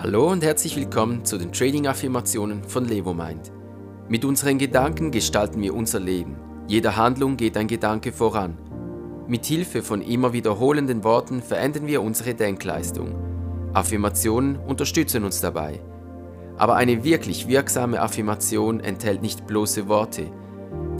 Hallo und herzlich willkommen zu den Trading-Affirmationen von LevoMind. Mit unseren Gedanken gestalten wir unser Leben. Jeder Handlung geht ein Gedanke voran. Mit Hilfe von immer wiederholenden Worten verändern wir unsere Denkleistung. Affirmationen unterstützen uns dabei. Aber eine wirklich wirksame Affirmation enthält nicht bloße Worte.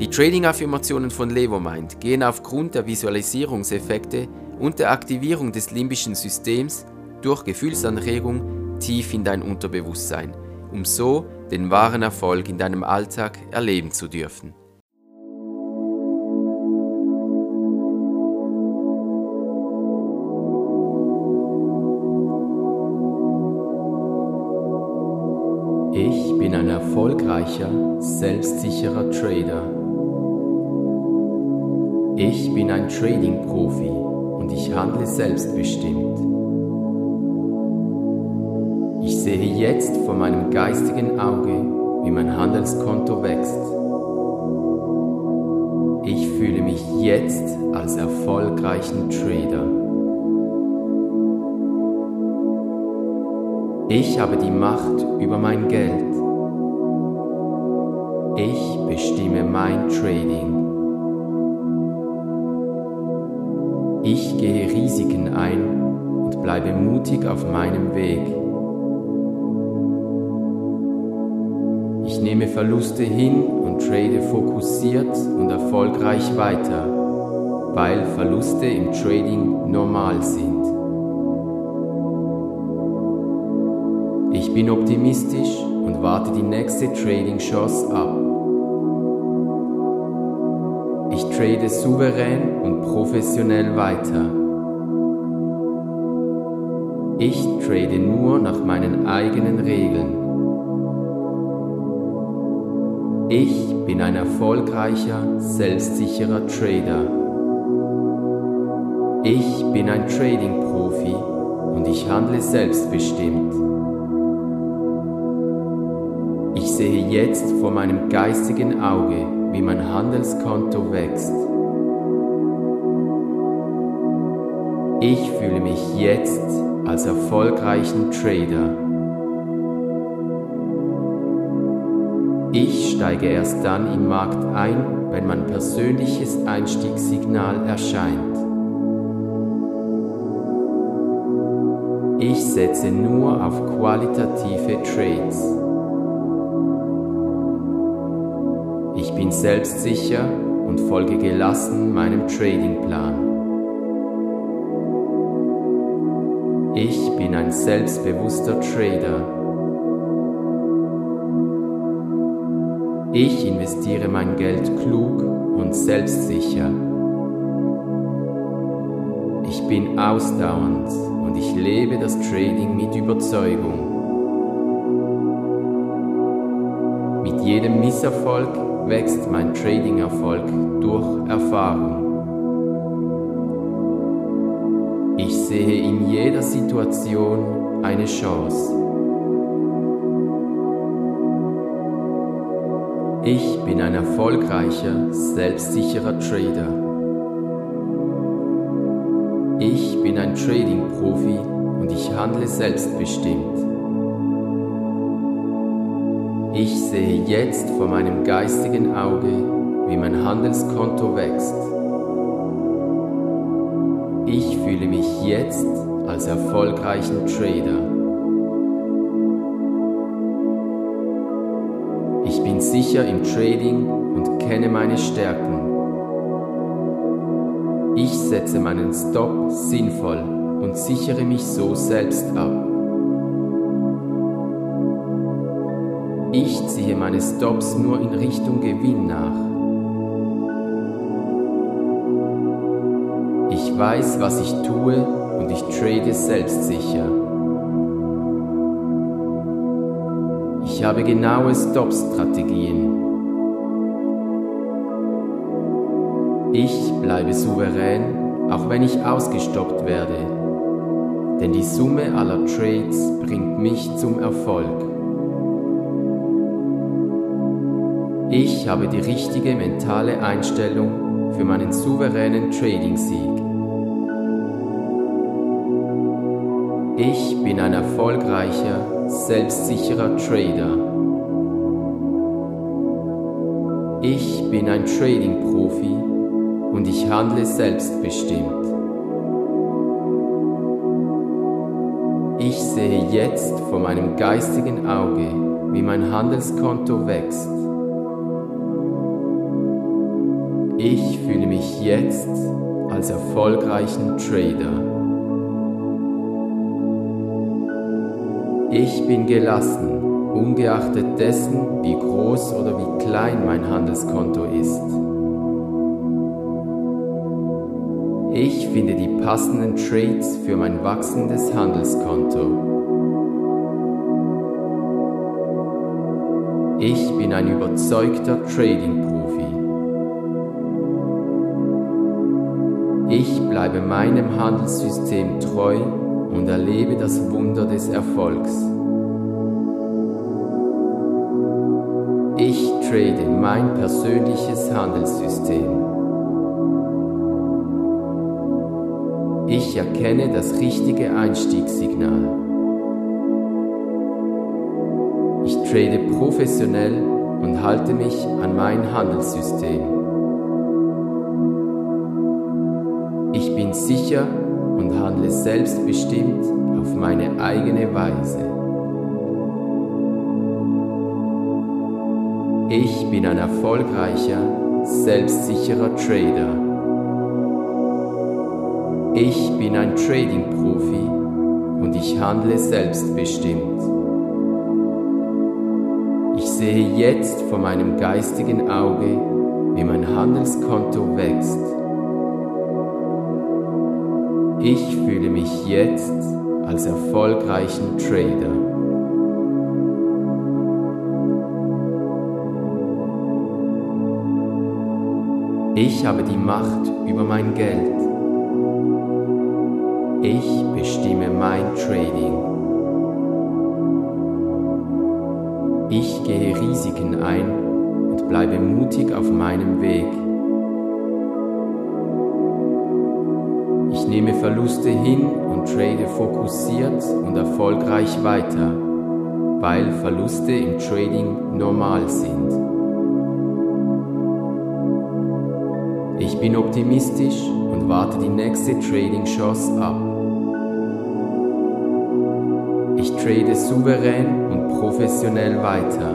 Die Trading-Affirmationen von LevoMind gehen aufgrund der Visualisierungseffekte und der Aktivierung des limbischen Systems durch Gefühlsanregung tief in dein Unterbewusstsein, um so den wahren Erfolg in deinem Alltag erleben zu dürfen. Ich bin ein erfolgreicher, selbstsicherer Trader. Ich bin ein Trading-Profi und ich handle selbstbestimmt. Ich sehe jetzt vor meinem geistigen Auge, wie mein Handelskonto wächst. Ich fühle mich jetzt als erfolgreichen Trader. Ich habe die Macht über mein Geld. Ich bestimme mein Trading. Ich gehe Risiken ein und bleibe mutig auf meinem Weg. Ich nehme Verluste hin und trade fokussiert und erfolgreich weiter, weil Verluste im Trading normal sind. Ich bin optimistisch und warte die nächste Trading Chance ab. Ich trade souverän und professionell weiter. Ich trade nur nach meinen eigenen Regeln. Ich bin ein erfolgreicher, selbstsicherer Trader. Ich bin ein Trading-Profi und ich handle selbstbestimmt. Ich sehe jetzt vor meinem geistigen Auge, wie mein Handelskonto wächst. Ich fühle mich jetzt als erfolgreichen Trader. Ich steige erst dann im Markt ein, wenn mein persönliches Einstiegssignal erscheint. Ich setze nur auf qualitative Trades. Ich bin selbstsicher und folge gelassen meinem Tradingplan. Ich bin ein selbstbewusster Trader. Ich investiere mein Geld klug und selbstsicher. Ich bin ausdauernd und ich lebe das Trading mit Überzeugung. Mit jedem Misserfolg wächst mein Trading-Erfolg durch Erfahrung. Ich sehe in jeder Situation eine Chance. Ich bin ein erfolgreicher, selbstsicherer Trader. Ich bin ein Trading-Profi und ich handle selbstbestimmt. Ich sehe jetzt vor meinem geistigen Auge, wie mein Handelskonto wächst. Ich fühle mich jetzt als erfolgreichen Trader. Bin sicher im Trading und kenne meine Stärken. Ich setze meinen Stop sinnvoll und sichere mich so selbst ab. Ich ziehe meine Stops nur in Richtung Gewinn nach. Ich weiß, was ich tue und ich trade selbstsicher. Ich habe genaue Stop-Strategien. Ich bleibe souverän, auch wenn ich ausgestoppt werde, denn die Summe aller Trades bringt mich zum Erfolg. Ich habe die richtige mentale Einstellung für meinen souveränen Trading-Sieg. Ich bin ein erfolgreicher, selbstsicherer Trader. Ich bin ein Trading-Profi und ich handle selbstbestimmt. Ich sehe jetzt vor meinem geistigen Auge, wie mein Handelskonto wächst. Ich fühle mich jetzt als erfolgreichen Trader. Ich bin gelassen, ungeachtet dessen, wie groß oder wie klein mein Handelskonto ist. Ich finde die passenden Trades für mein wachsendes Handelskonto. Ich bin ein überzeugter Trading-Profi. Ich bleibe meinem Handelssystem treu und erlebe das Wunder des Erfolgs. Ich trade mein persönliches Handelssystem. Ich erkenne das richtige Einstiegssignal. Ich trade professionell und halte mich an mein Handelssystem. Ich bin sicher und handle selbstbestimmt auf meine eigene Weise. Ich bin ein erfolgreicher, selbstsicherer Trader. Ich bin ein Trading-Profi und ich handle selbstbestimmt. Ich sehe jetzt vor meinem geistigen Auge, wie mein Handelskonto wächst. Ich fühle mich jetzt als erfolgreichen Trader. Ich habe die Macht über mein Geld. Ich bestimme mein Trading. Ich gehe Risiken ein und bleibe mutig auf meinem Weg. Nehme Verluste hin und trade fokussiert und erfolgreich weiter, weil Verluste im Trading normal sind. Ich bin optimistisch und warte die nächste Trading Chance ab. Ich trade souverän und professionell weiter.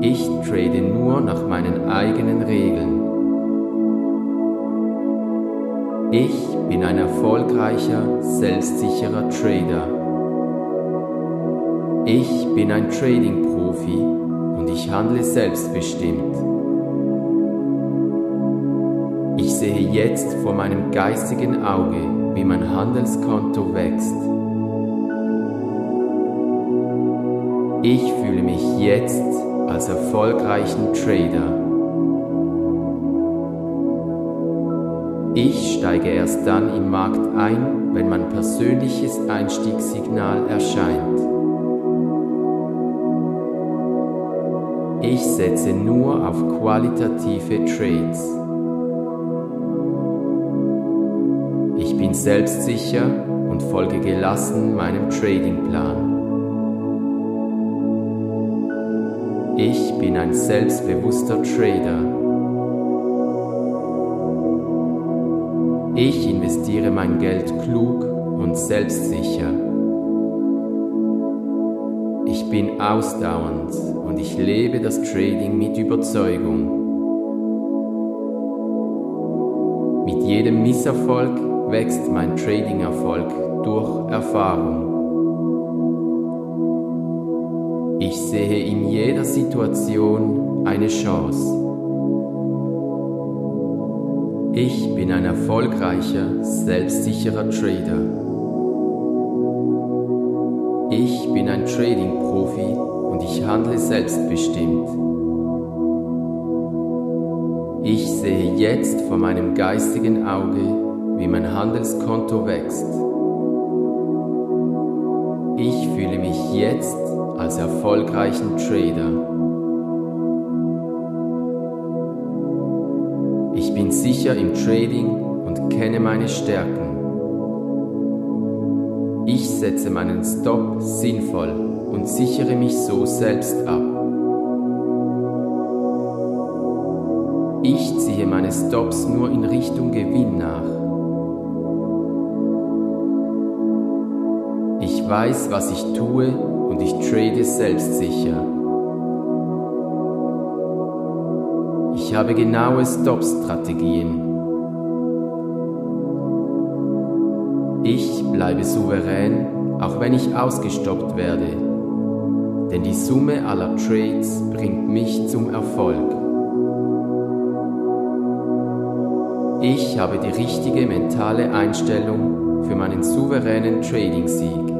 Ich trade nur nach meinen eigenen Regeln. Ich bin ein erfolgreicher, selbstsicherer Trader. Ich bin ein Trading-Profi und ich handle selbstbestimmt. Ich sehe jetzt vor meinem geistigen Auge, wie mein Handelskonto wächst. Ich fühle mich jetzt als erfolgreichen Trader. Ich steige erst dann im Markt ein, wenn mein persönliches Einstiegssignal erscheint. Ich setze nur auf qualitative Trades. bin selbstsicher und folge gelassen meinem Tradingplan. Ich bin ein selbstbewusster Trader. Ich investiere mein Geld klug und selbstsicher. Ich bin ausdauernd und ich lebe das Trading mit Überzeugung. Mit jedem Misserfolg wächst mein Trading-Erfolg durch Erfahrung. Ich sehe in jeder Situation eine Chance. Ich bin ein erfolgreicher, selbstsicherer Trader. Ich bin ein Trading-Profi und ich handle selbstbestimmt. Ich sehe jetzt vor meinem geistigen Auge wie mein Handelskonto wächst. Ich fühle mich jetzt als erfolgreichen Trader. Ich bin sicher im Trading und kenne meine Stärken. Ich setze meinen Stop sinnvoll und sichere mich so selbst ab. Ich ziehe meine Stops nur in Richtung Gewinn nach. Ich weiß, was ich tue und ich trade selbstsicher. Ich habe genaue Stop-Strategien. Ich bleibe souverän, auch wenn ich ausgestoppt werde, denn die Summe aller Trades bringt mich zum Erfolg. Ich habe die richtige mentale Einstellung für meinen souveränen Trading-Sieg.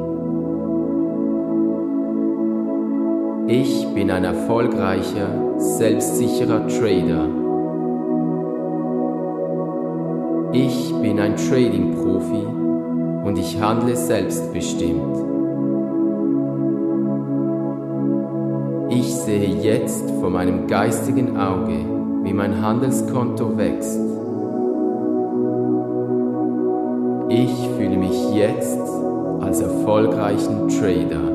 Ich bin ein erfolgreicher, selbstsicherer Trader. Ich bin ein Trading-Profi und ich handle selbstbestimmt. Ich sehe jetzt vor meinem geistigen Auge, wie mein Handelskonto wächst. Ich fühle mich jetzt als erfolgreichen Trader.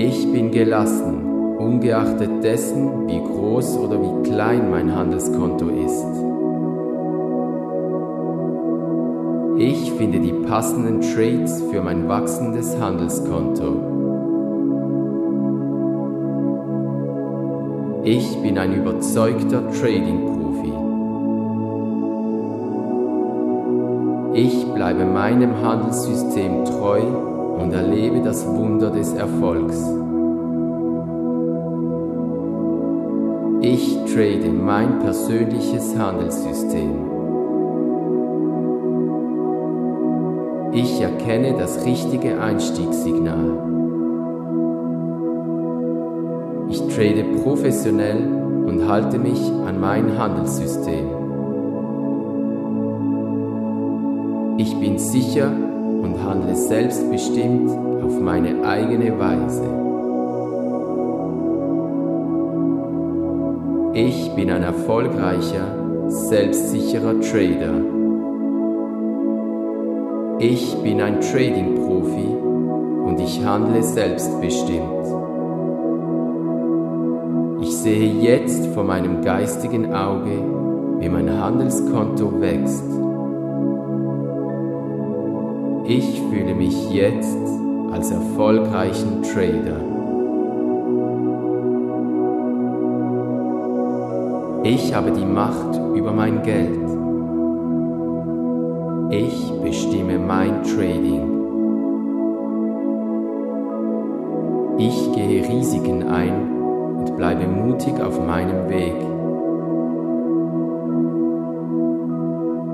Ich bin gelassen, ungeachtet dessen, wie groß oder wie klein mein Handelskonto ist. Ich finde die passenden Trades für mein wachsendes Handelskonto. Ich bin ein überzeugter Trading-Profi. Ich bleibe meinem Handelssystem treu und erlebe das Wunder des Erfolgs. Ich trade mein persönliches Handelssystem. Ich erkenne das richtige Einstiegssignal. Ich trade professionell und halte mich an mein Handelssystem. Ich bin sicher und handle selbstbestimmt auf meine eigene Weise. Ich bin ein erfolgreicher, selbstsicherer Trader. Ich bin ein Trading-Profi und ich handle selbstbestimmt. Ich sehe jetzt vor meinem geistigen Auge, wie mein Handelskonto wächst. Ich fühle mich jetzt als erfolgreichen Trader. Ich habe die Macht über mein Geld. Ich bestimme mein Trading. Ich gehe Risiken ein und bleibe mutig auf meinem Weg.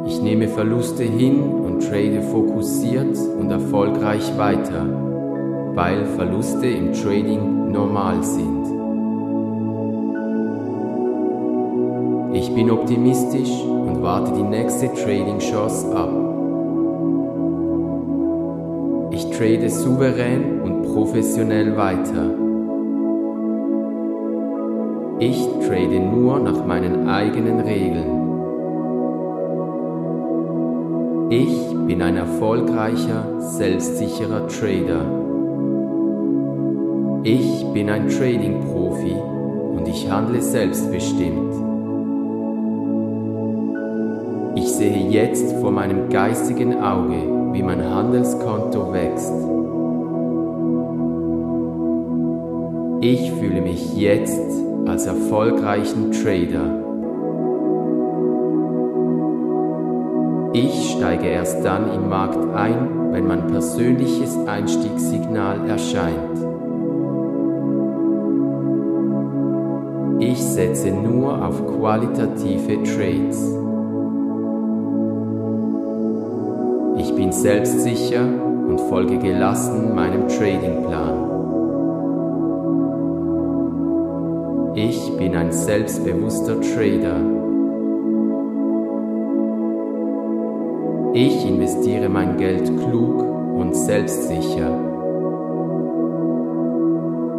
Ich nehme Verluste hin und trade fokussiert und erfolgreich weiter, weil Verluste im Trading normal sind. Ich bin optimistisch und warte die nächste Trading Chance ab. Ich trade souverän und professionell weiter. Ich trade nur nach meinen eigenen Regeln. Ich bin ein erfolgreicher, selbstsicherer Trader. Ich bin ein Trading-Profi und ich handle selbstbestimmt. Ich sehe jetzt vor meinem geistigen Auge, wie mein Handelskonto wächst. Ich fühle mich jetzt als erfolgreichen Trader. Ich steige erst dann im Markt ein, wenn mein persönliches Einstiegssignal erscheint. Ich setze nur auf qualitative Trades. Ich bin selbstsicher und folge gelassen meinem Tradingplan. Ich bin ein selbstbewusster Trader. Ich investiere mein Geld klug und selbstsicher.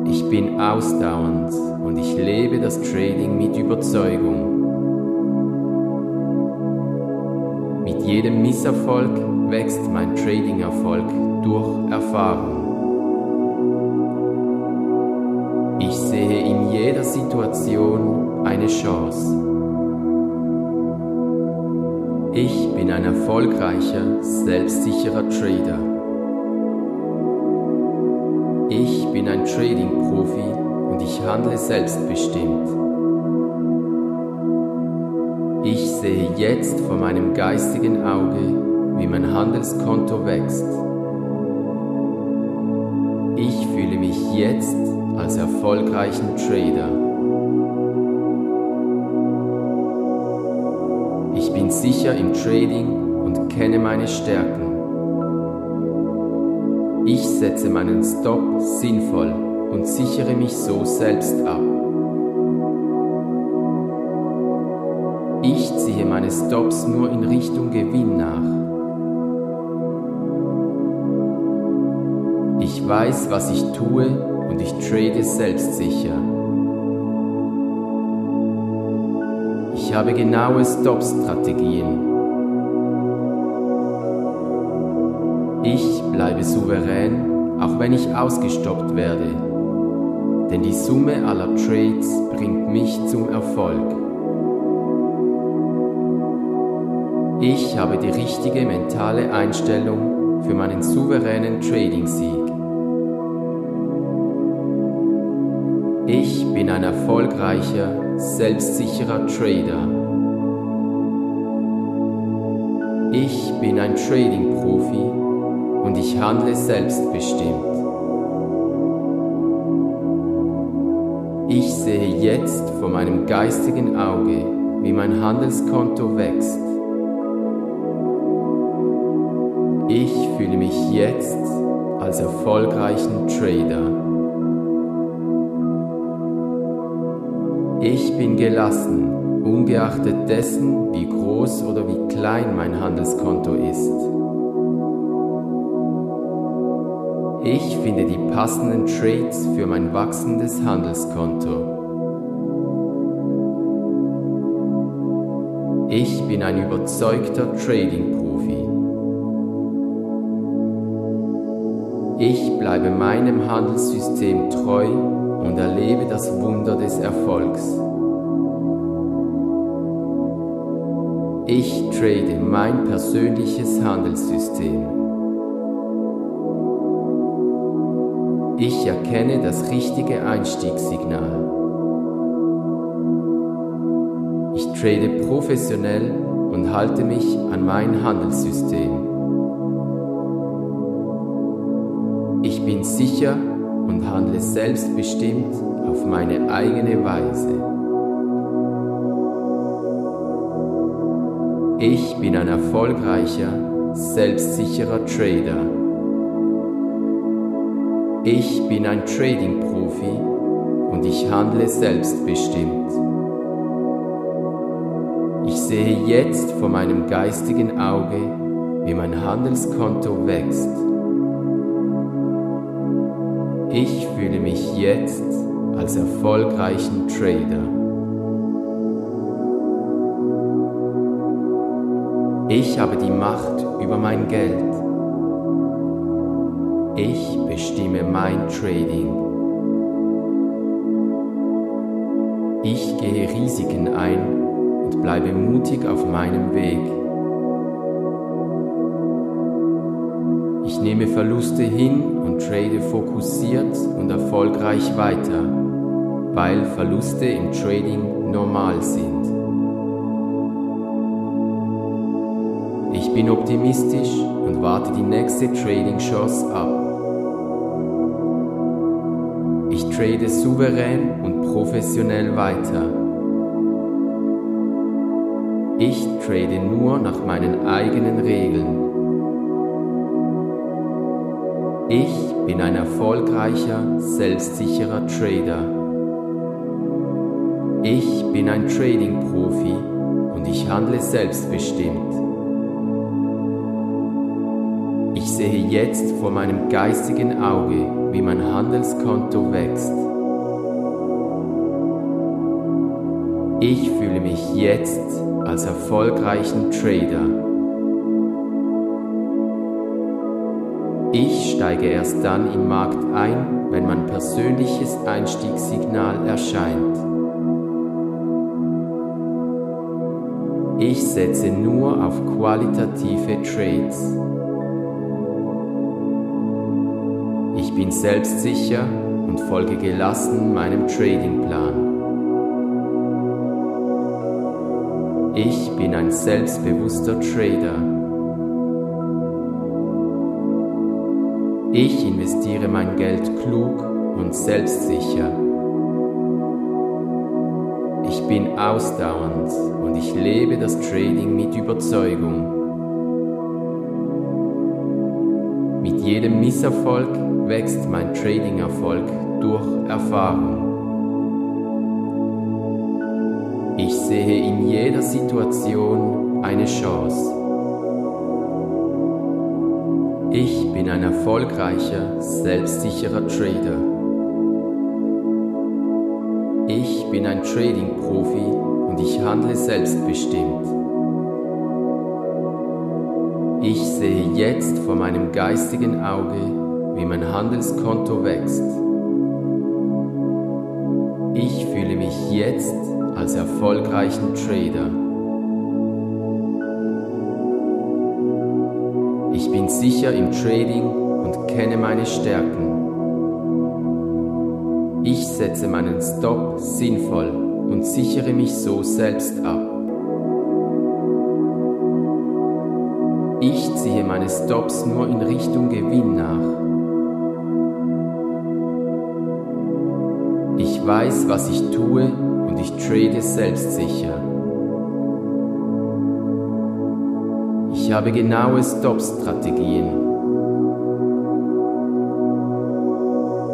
Ich bin ausdauernd und ich lebe das Trading mit Überzeugung. Mit jedem Misserfolg wächst mein Trading-Erfolg durch Erfahrung. Ich sehe in jeder Situation eine Chance. Ich bin ein erfolgreicher, selbstsicherer Trader. Ich bin ein Trading-Profi und ich handle selbstbestimmt. Ich sehe jetzt vor meinem geistigen Auge, wie mein Handelskonto wächst. Ich fühle mich jetzt als erfolgreichen Trader. Sicher im Trading und kenne meine Stärken. Ich setze meinen Stop sinnvoll und sichere mich so selbst ab. Ich ziehe meine Stops nur in Richtung Gewinn nach. Ich weiß, was ich tue und ich trade selbstsicher. Habe genaue Stop-Strategien. Ich bleibe souverän, auch wenn ich ausgestoppt werde, denn die Summe aller Trades bringt mich zum Erfolg. Ich habe die richtige mentale Einstellung für meinen souveränen Trading-Sieg. Ich bin ein erfolgreicher, selbstsicherer Trader. Ich bin ein Trading-Profi und ich handle selbstbestimmt. Ich sehe jetzt vor meinem geistigen Auge, wie mein Handelskonto wächst. Ich fühle mich jetzt als erfolgreichen Trader. Ich bin gelassen, ungeachtet dessen, wie groß oder wie klein mein Handelskonto ist. Ich finde die passenden Trades für mein wachsendes Handelskonto. Ich bin ein überzeugter Trading-Profi. Ich bleibe meinem Handelssystem treu und erlebe das Wunder des Erfolgs. Ich trade mein persönliches Handelssystem. Ich erkenne das richtige Einstiegssignal. Ich trade professionell und halte mich an mein Handelssystem. Ich bin sicher und handle selbstbestimmt auf meine eigene Weise. Ich bin ein erfolgreicher, selbstsicherer Trader. Ich bin ein Trading-Profi und ich handle selbstbestimmt. Ich sehe jetzt vor meinem geistigen Auge, wie mein Handelskonto wächst. Ich fühle mich jetzt als erfolgreichen Trader. Ich habe die Macht über mein Geld. Ich bestimme mein Trading. Ich gehe Risiken ein und bleibe mutig auf meinem Weg. Nehme Verluste hin und trade fokussiert und erfolgreich weiter, weil Verluste im Trading normal sind. Ich bin optimistisch und warte die nächste Trading Chance ab. Ich trade souverän und professionell weiter. Ich trade nur nach meinen eigenen Regeln. Ich bin ein erfolgreicher, selbstsicherer Trader. Ich bin ein Trading-Profi und ich handle selbstbestimmt. Ich sehe jetzt vor meinem geistigen Auge, wie mein Handelskonto wächst. Ich fühle mich jetzt als erfolgreichen Trader. Ich steige erst dann im Markt ein, wenn mein persönliches Einstiegssignal erscheint. Ich setze nur auf qualitative Trades. Ich bin selbstsicher und folge gelassen meinem Tradingplan. Ich bin ein selbstbewusster Trader. Ich investiere mein Geld klug und selbstsicher. Ich bin ausdauernd und ich lebe das Trading mit Überzeugung. Mit jedem Misserfolg wächst mein Trading-Erfolg durch Erfahrung. Ich sehe in jeder Situation eine Chance. Ich bin ein erfolgreicher, selbstsicherer Trader. Ich bin ein Trading-Profi und ich handle selbstbestimmt. Ich sehe jetzt vor meinem geistigen Auge, wie mein Handelskonto wächst. Ich fühle mich jetzt als erfolgreichen Trader. Bin sicher im Trading und kenne meine Stärken. Ich setze meinen Stop sinnvoll und sichere mich so selbst ab. Ich ziehe meine Stops nur in Richtung Gewinn nach. Ich weiß, was ich tue und ich trade selbstsicher. Ich habe genaue Stop-Strategien.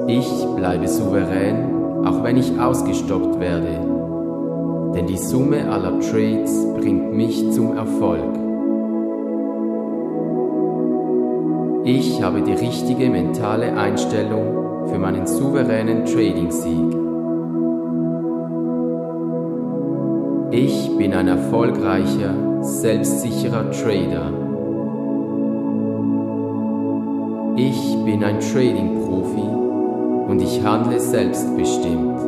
Ich bleibe souverän, auch wenn ich ausgestoppt werde, denn die Summe aller Trades bringt mich zum Erfolg. Ich habe die richtige mentale Einstellung für meinen souveränen Trading-Sieg. Ich bin ein erfolgreicher, selbstsicherer Trader. Ich bin ein Trading-Profi und ich handle selbstbestimmt.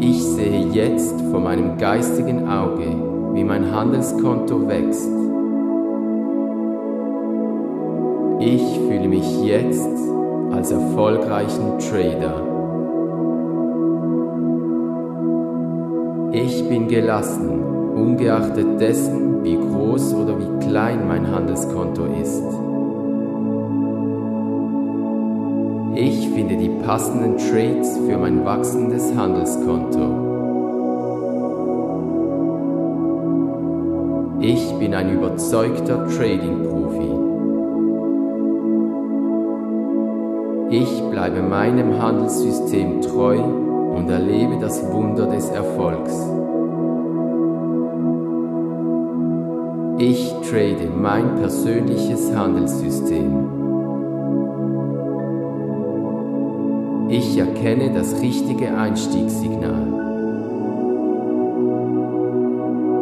Ich sehe jetzt vor meinem geistigen Auge, wie mein Handelskonto wächst. Ich fühle mich jetzt als erfolgreichen Trader. Ich bin gelassen, ungeachtet dessen, wie groß oder wie klein mein Handelskonto ist. Ich finde die passenden Trades für mein wachsendes Handelskonto. Ich bin ein überzeugter Trading-Profi. Ich bleibe meinem Handelssystem treu und erlebe das Wunder des Erfolgs. Ich trade mein persönliches Handelssystem. Ich erkenne das richtige Einstiegssignal.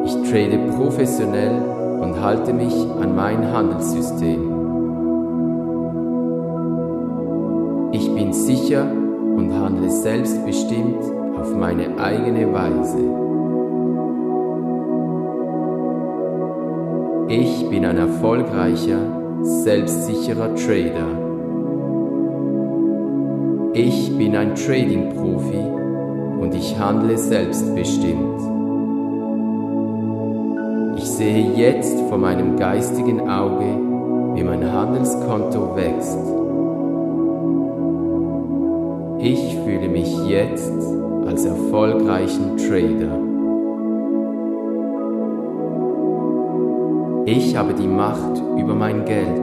Ich trade professionell und halte mich an mein Handelssystem. sicher und handle selbstbestimmt auf meine eigene Weise. Ich bin ein erfolgreicher, selbstsicherer Trader. Ich bin ein Trading-Profi und ich handle selbstbestimmt. Ich sehe jetzt vor meinem geistigen Auge, wie mein Handelskonto wächst ich fühle mich jetzt als erfolgreichen Trader. Ich habe die Macht über mein Geld.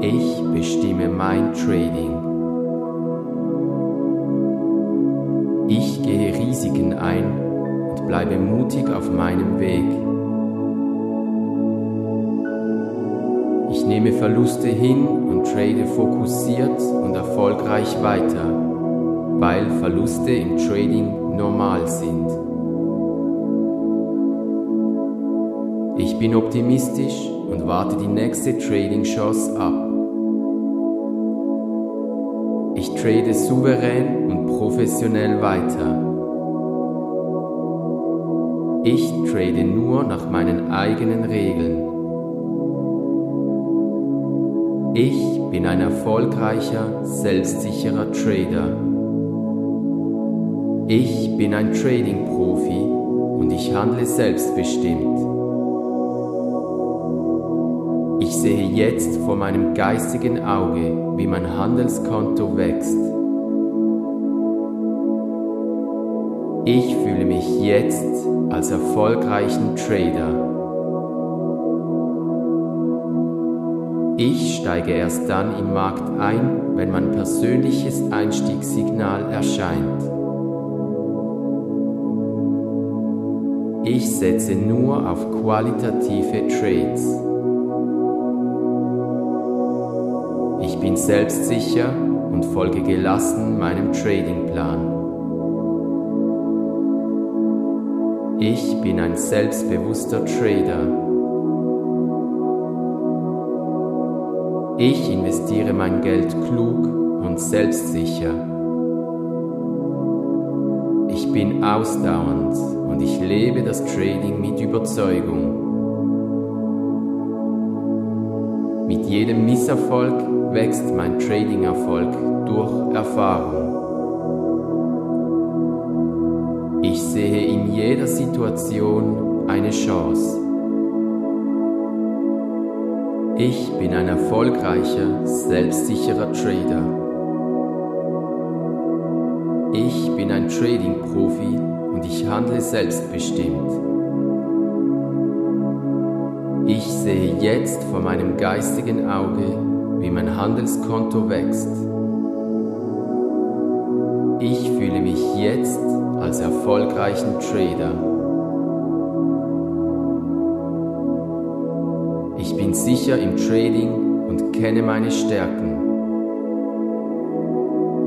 Ich bestimme mein Trading. Ich gehe Risiken ein und bleibe mutig auf meinem Weg. Ich nehme Verluste hin und trade fokussiert und erfolgreich weiter, weil Verluste im Trading normal sind. Ich bin optimistisch und warte die nächste Trading Chance ab. Ich trade souverän und professionell weiter. Ich trade nur nach meinen eigenen Regeln. Ich bin ein erfolgreicher, selbstsicherer Trader. Ich bin ein Trading-Profi und ich handle selbstbestimmt. Ich sehe jetzt vor meinem geistigen Auge, wie mein Handelskonto wächst. Ich fühle mich jetzt als erfolgreichen Trader. Ich steige erst dann im Markt ein, wenn mein persönliches Einstiegssignal erscheint. Ich setze nur auf qualitative Trades. Ich bin selbstsicher und folge gelassen meinem Tradingplan. Ich bin ein selbstbewusster Trader. Ich investiere mein Geld klug und selbstsicher. Ich bin ausdauernd und ich lebe das Trading mit Überzeugung. Mit jedem Misserfolg wächst mein Trading-Erfolg durch Erfahrung. Ich sehe in jeder Situation eine Chance. Ich bin ein erfolgreicher, selbstsicherer Trader. Ich bin ein Trading-Profi und ich handle selbstbestimmt. Ich sehe jetzt vor meinem geistigen Auge, wie mein Handelskonto wächst. Ich fühle mich jetzt als erfolgreichen Trader. Sicher im Trading und kenne meine Stärken.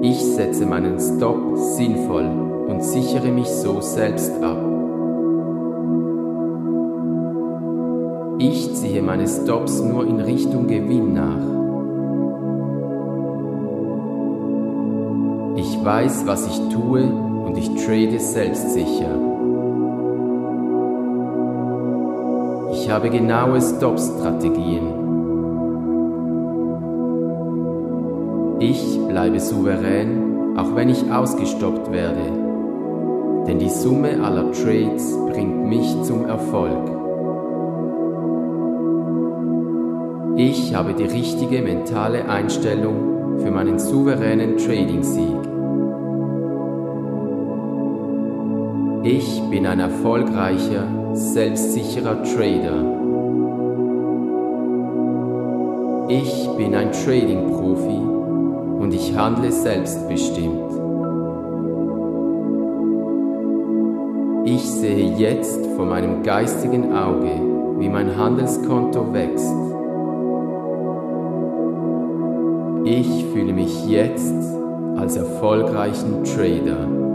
Ich setze meinen Stop sinnvoll und sichere mich so selbst ab. Ich ziehe meine Stops nur in Richtung Gewinn nach. Ich weiß, was ich tue und ich trade selbstsicher. Ich habe genaue Stop-Strategien. Ich bleibe souverän, auch wenn ich ausgestoppt werde. Denn die Summe aller Trades bringt mich zum Erfolg. Ich habe die richtige mentale Einstellung für meinen souveränen Trading-Sieg. Ich bin ein erfolgreicher, selbstsicherer Trader. Ich bin ein Trading-Profi und ich handle selbstbestimmt. Ich sehe jetzt vor meinem geistigen Auge, wie mein Handelskonto wächst. Ich fühle mich jetzt als erfolgreichen Trader.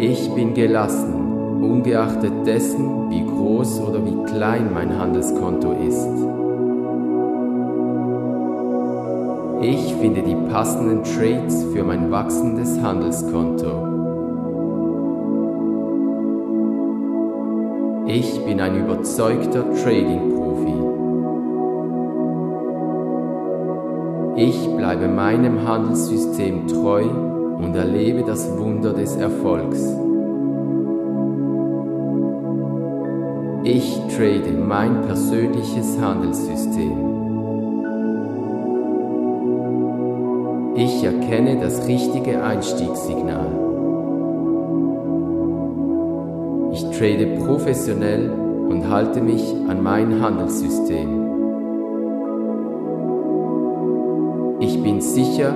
Ich bin gelassen, ungeachtet dessen, wie groß oder wie klein mein Handelskonto ist. Ich finde die passenden Trades für mein wachsendes Handelskonto. Ich bin ein überzeugter Trading-Profi. Ich bleibe meinem Handelssystem treu und erlebe das Wunder des Erfolgs. Ich trade mein persönliches Handelssystem. Ich erkenne das richtige Einstiegssignal. Ich trade professionell und halte mich an mein Handelssystem. Ich bin sicher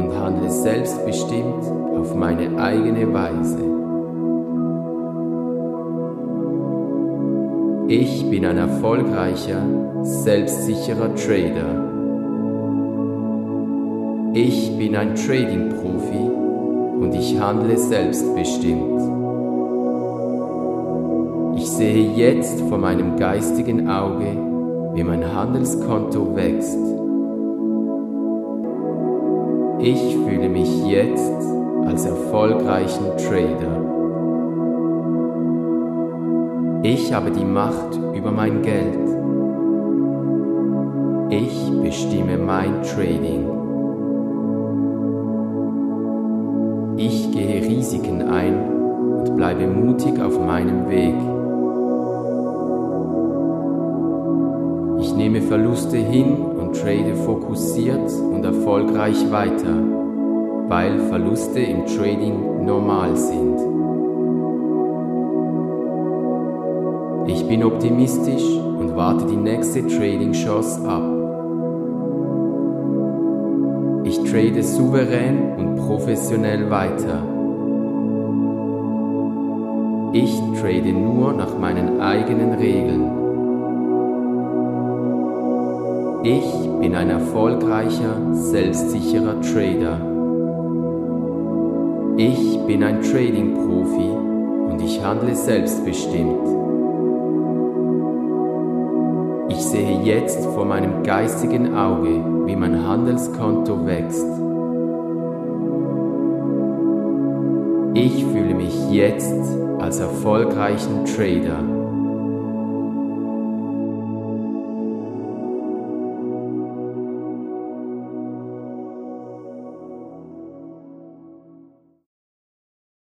und handle selbstbestimmt auf meine eigene Weise. Ich bin ein erfolgreicher, selbstsicherer Trader. Ich bin ein Trading-Profi und ich handle selbstbestimmt. sehe jetzt vor meinem geistigen Auge, wie mein Handelskonto wächst. Ich fühle mich jetzt als erfolgreichen Trader. Ich habe die Macht über mein Geld. Ich bestimme mein Trading. Ich gehe Risiken ein und bleibe mutig auf meinem Weg. Ich nehme Verluste hin trade fokussiert und erfolgreich weiter, weil Verluste im Trading normal sind. Ich bin optimistisch und warte die nächste Trading Chance ab. Ich trade souverän und professionell weiter. Ich trade nur nach meinen eigenen Regeln. Ich bin ein erfolgreicher, selbstsicherer Trader. Ich bin ein Trading-Profi und ich handle selbstbestimmt. Ich sehe jetzt vor meinem geistigen Auge, wie mein Handelskonto wächst. Ich fühle mich jetzt als erfolgreichen Trader.